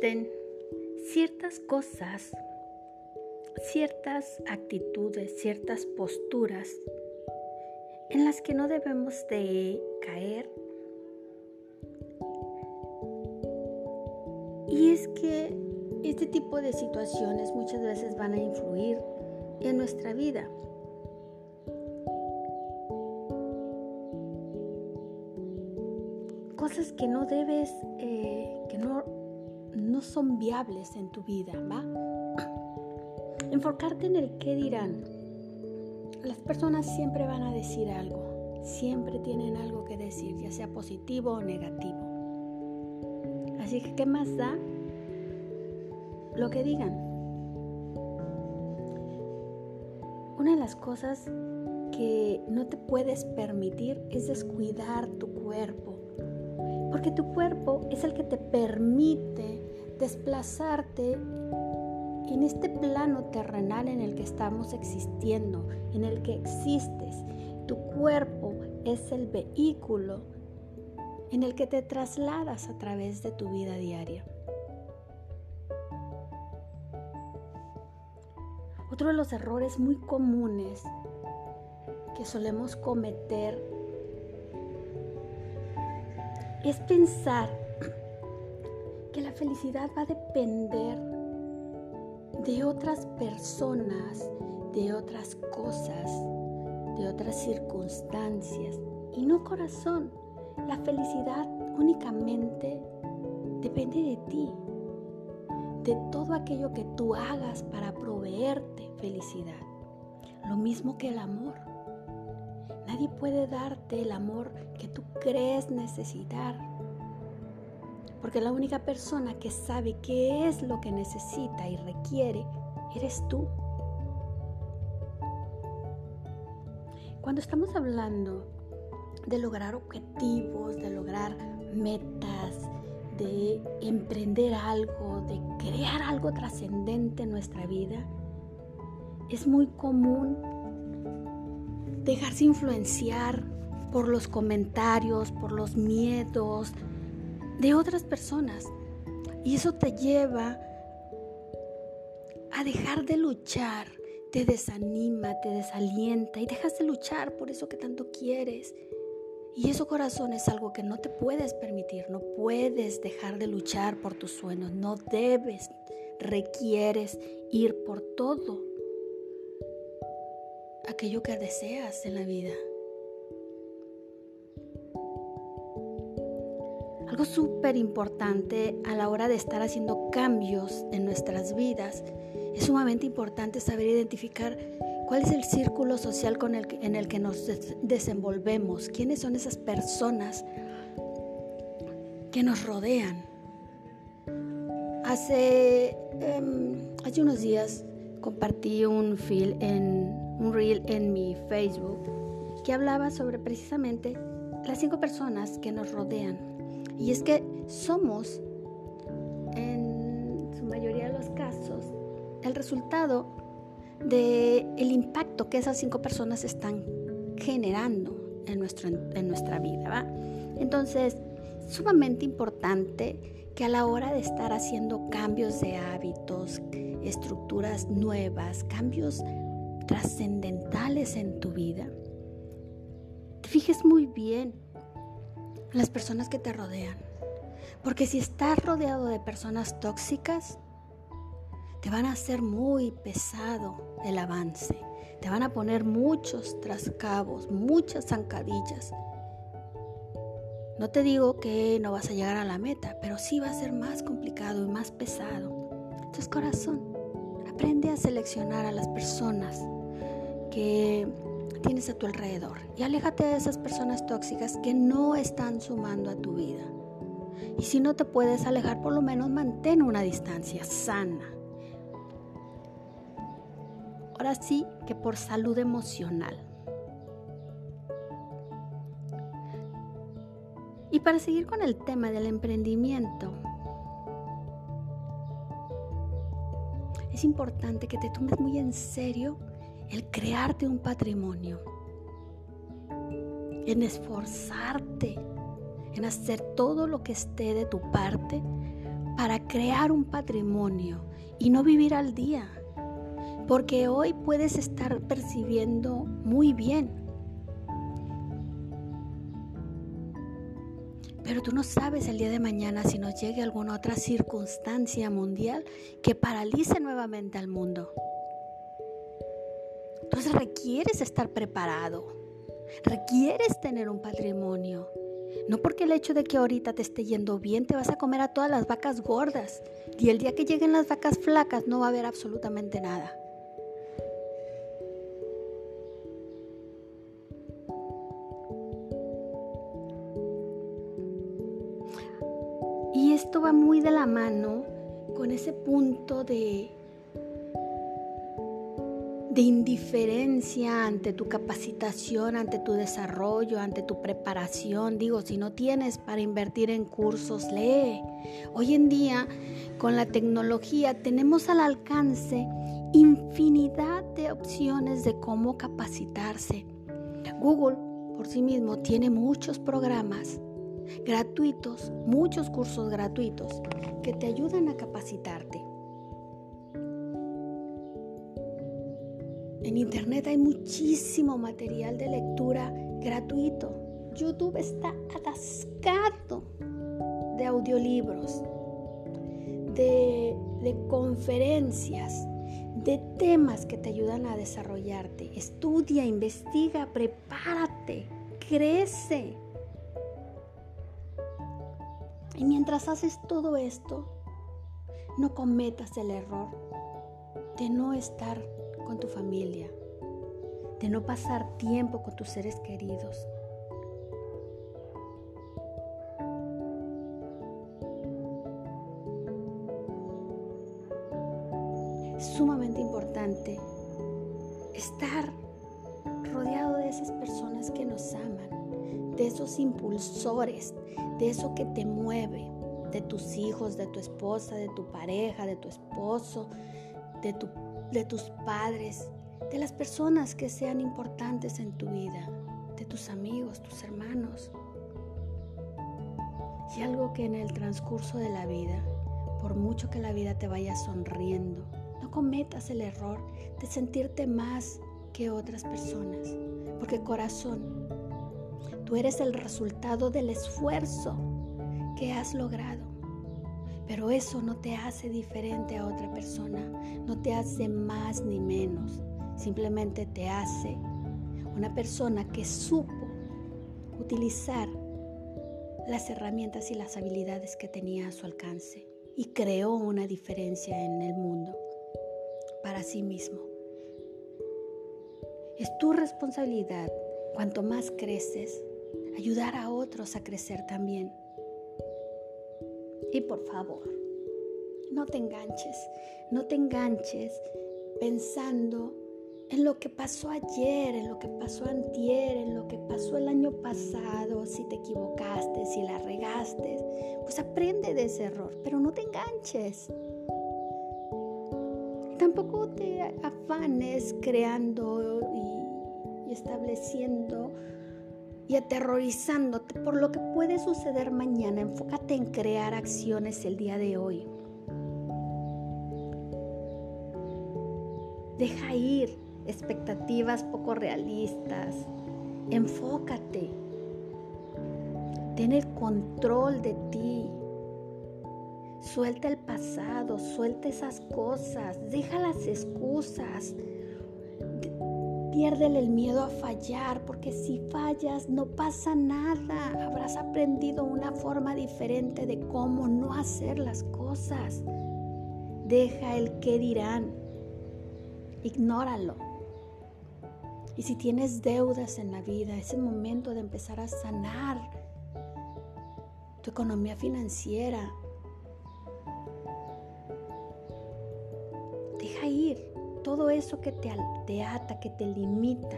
Ciertas cosas, ciertas actitudes, ciertas posturas en las que no debemos de caer. Y es que este tipo de situaciones muchas veces van a influir en nuestra vida. Cosas que no debes, eh, que no, no son viables en tu vida, ¿va? Enfocarte en el qué dirán. Las personas siempre van a decir algo, siempre tienen algo que decir, ya sea positivo o negativo. Así que, ¿qué más da lo que digan? Una de las cosas que no te puedes permitir es descuidar tu cuerpo, porque tu cuerpo es el que te permite desplazarte en este plano terrenal en el que estamos existiendo, en el que existes. Tu cuerpo es el vehículo en el que te trasladas a través de tu vida diaria. Otro de los errores muy comunes que solemos cometer es pensar que la felicidad va a depender de otras personas, de otras cosas, de otras circunstancias. Y no corazón, la felicidad únicamente depende de ti, de todo aquello que tú hagas para proveerte felicidad. Lo mismo que el amor. Nadie puede darte el amor que tú crees necesitar. Porque la única persona que sabe qué es lo que necesita y requiere eres tú. Cuando estamos hablando de lograr objetivos, de lograr metas, de emprender algo, de crear algo trascendente en nuestra vida, es muy común dejarse influenciar por los comentarios, por los miedos de otras personas. Y eso te lleva a dejar de luchar, te desanima, te desalienta y dejas de luchar por eso que tanto quieres. Y eso corazón es algo que no te puedes permitir, no puedes dejar de luchar por tus sueños, no debes, requieres ir por todo aquello que deseas en la vida. Algo súper importante a la hora de estar haciendo cambios en nuestras vidas, es sumamente importante saber identificar cuál es el círculo social en el que nos desenvolvemos, quiénes son esas personas que nos rodean. Hace, em, hace unos días compartí un, feel en, un reel en mi Facebook que hablaba sobre precisamente las cinco personas que nos rodean y es que somos, en su mayoría de los casos, el resultado del el impacto que esas cinco personas están generando en, nuestro, en nuestra vida. ¿va? Entonces, sumamente importante que a la hora de estar haciendo cambios de hábitos, estructuras nuevas, cambios trascendentales en tu vida, te fijes muy bien las personas que te rodean. Porque si estás rodeado de personas tóxicas, te van a hacer muy pesado el avance. Te van a poner muchos trascabos, muchas zancadillas. No te digo que no vas a llegar a la meta, pero sí va a ser más complicado y más pesado. Entonces, corazón, aprende a seleccionar a las personas que tienes a tu alrededor y aléjate de esas personas tóxicas que no están sumando a tu vida. Y si no te puedes alejar, por lo menos mantén una distancia sana. Ahora sí que por salud emocional. Y para seguir con el tema del emprendimiento, es importante que te tomes muy en serio el crearte un patrimonio, en esforzarte, en hacer todo lo que esté de tu parte para crear un patrimonio y no vivir al día. Porque hoy puedes estar percibiendo muy bien. Pero tú no sabes el día de mañana si nos llegue alguna otra circunstancia mundial que paralice nuevamente al mundo. Entonces requieres estar preparado, requieres tener un patrimonio. No porque el hecho de que ahorita te esté yendo bien te vas a comer a todas las vacas gordas y el día que lleguen las vacas flacas no va a haber absolutamente nada. Y esto va muy de la mano con ese punto de de indiferencia ante tu capacitación, ante tu desarrollo, ante tu preparación. Digo, si no tienes para invertir en cursos, lee. Hoy en día, con la tecnología, tenemos al alcance infinidad de opciones de cómo capacitarse. Google, por sí mismo, tiene muchos programas gratuitos, muchos cursos gratuitos que te ayudan a capacitarte. En Internet hay muchísimo material de lectura gratuito. YouTube está atascado de audiolibros, de, conferencias, de temas que te ayudan a desarrollarte. Estudia, investiga, prepárate, crece. Y mientras haces todo esto, no cometas el error de no estar con tu familia, de no pasar tiempo con tus seres queridos. Es sumamente importante estar rodeado de esas personas que nos aman, de esos impulsores, de eso que te mueve, de tus hijos, de tu esposa, de tu pareja, de tu esposo, de tu de tus padres, de las personas que sean importantes en tu vida, de tus amigos, tus hermanos. Y algo que en el transcurso de la vida, por mucho que la vida te vaya sonriendo, no cometas el error de sentirte más que otras personas, porque corazón, tú eres el resultado del esfuerzo que has logrado. Pero eso no te hace diferente a otra persona, no te hace más ni menos, simplemente te hace una persona que supo utilizar las herramientas y las habilidades que tenía a su alcance y creó una diferencia en el mundo para sí mismo. Es tu responsabilidad, cuanto más creces, ayudar a otros a crecer también. Y por favor, no te enganches, no te enganches pensando en lo que pasó ayer, en lo que pasó antier, en lo que pasó el año pasado, si te equivocaste, si la regaste, pues aprende de ese error, pero no te enganches. Tampoco te afanes creando y estableciendo y aterrorizándote por lo que puede suceder mañana. Enfócate en crear acciones el día de hoy. Deja ir expectativas poco realistas. Enfócate. Ten control de ti. Suelta el pasado, suelta esas cosas, deja las excusas. Piérdele el miedo a fallar, porque si fallas no pasa nada. Habrás aprendido una forma diferente de cómo no hacer las cosas. Deja el qué dirán. Ignóralo. Y si tienes deudas en la vida, es el momento de empezar a sanar tu economía financiera. Deja ir todo eso que te, ata, que te limita.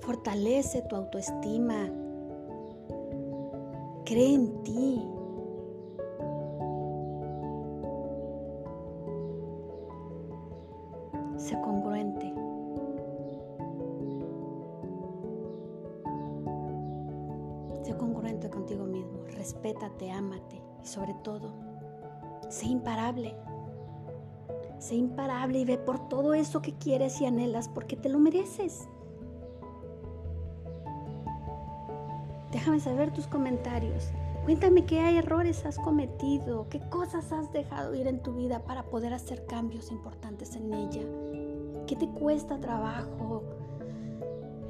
Fortalece tu autoestima. Cree en ti. Sé congruente. Sé congruente contigo mismo. Respétate, ámate. Y sobre todo, sé imparable. Sé imparable y ve por todo eso que quieres y anhelas porque te lo mereces. Déjame saber tus comentarios. Cuéntame qué errores has cometido, qué cosas has dejado ir en tu vida para poder hacer cambios importantes en ella. ¿Qué te cuesta trabajo?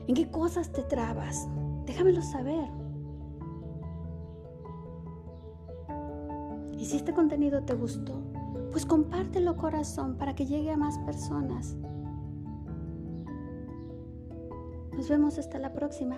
¿En qué cosas te trabas? Déjamelo saber. Y si este contenido te gustó, pues compártelo corazón para que llegue a más personas. Nos vemos hasta la próxima.